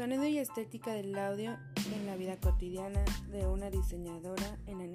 Sonido y estética del audio en la vida cotidiana de una diseñadora en el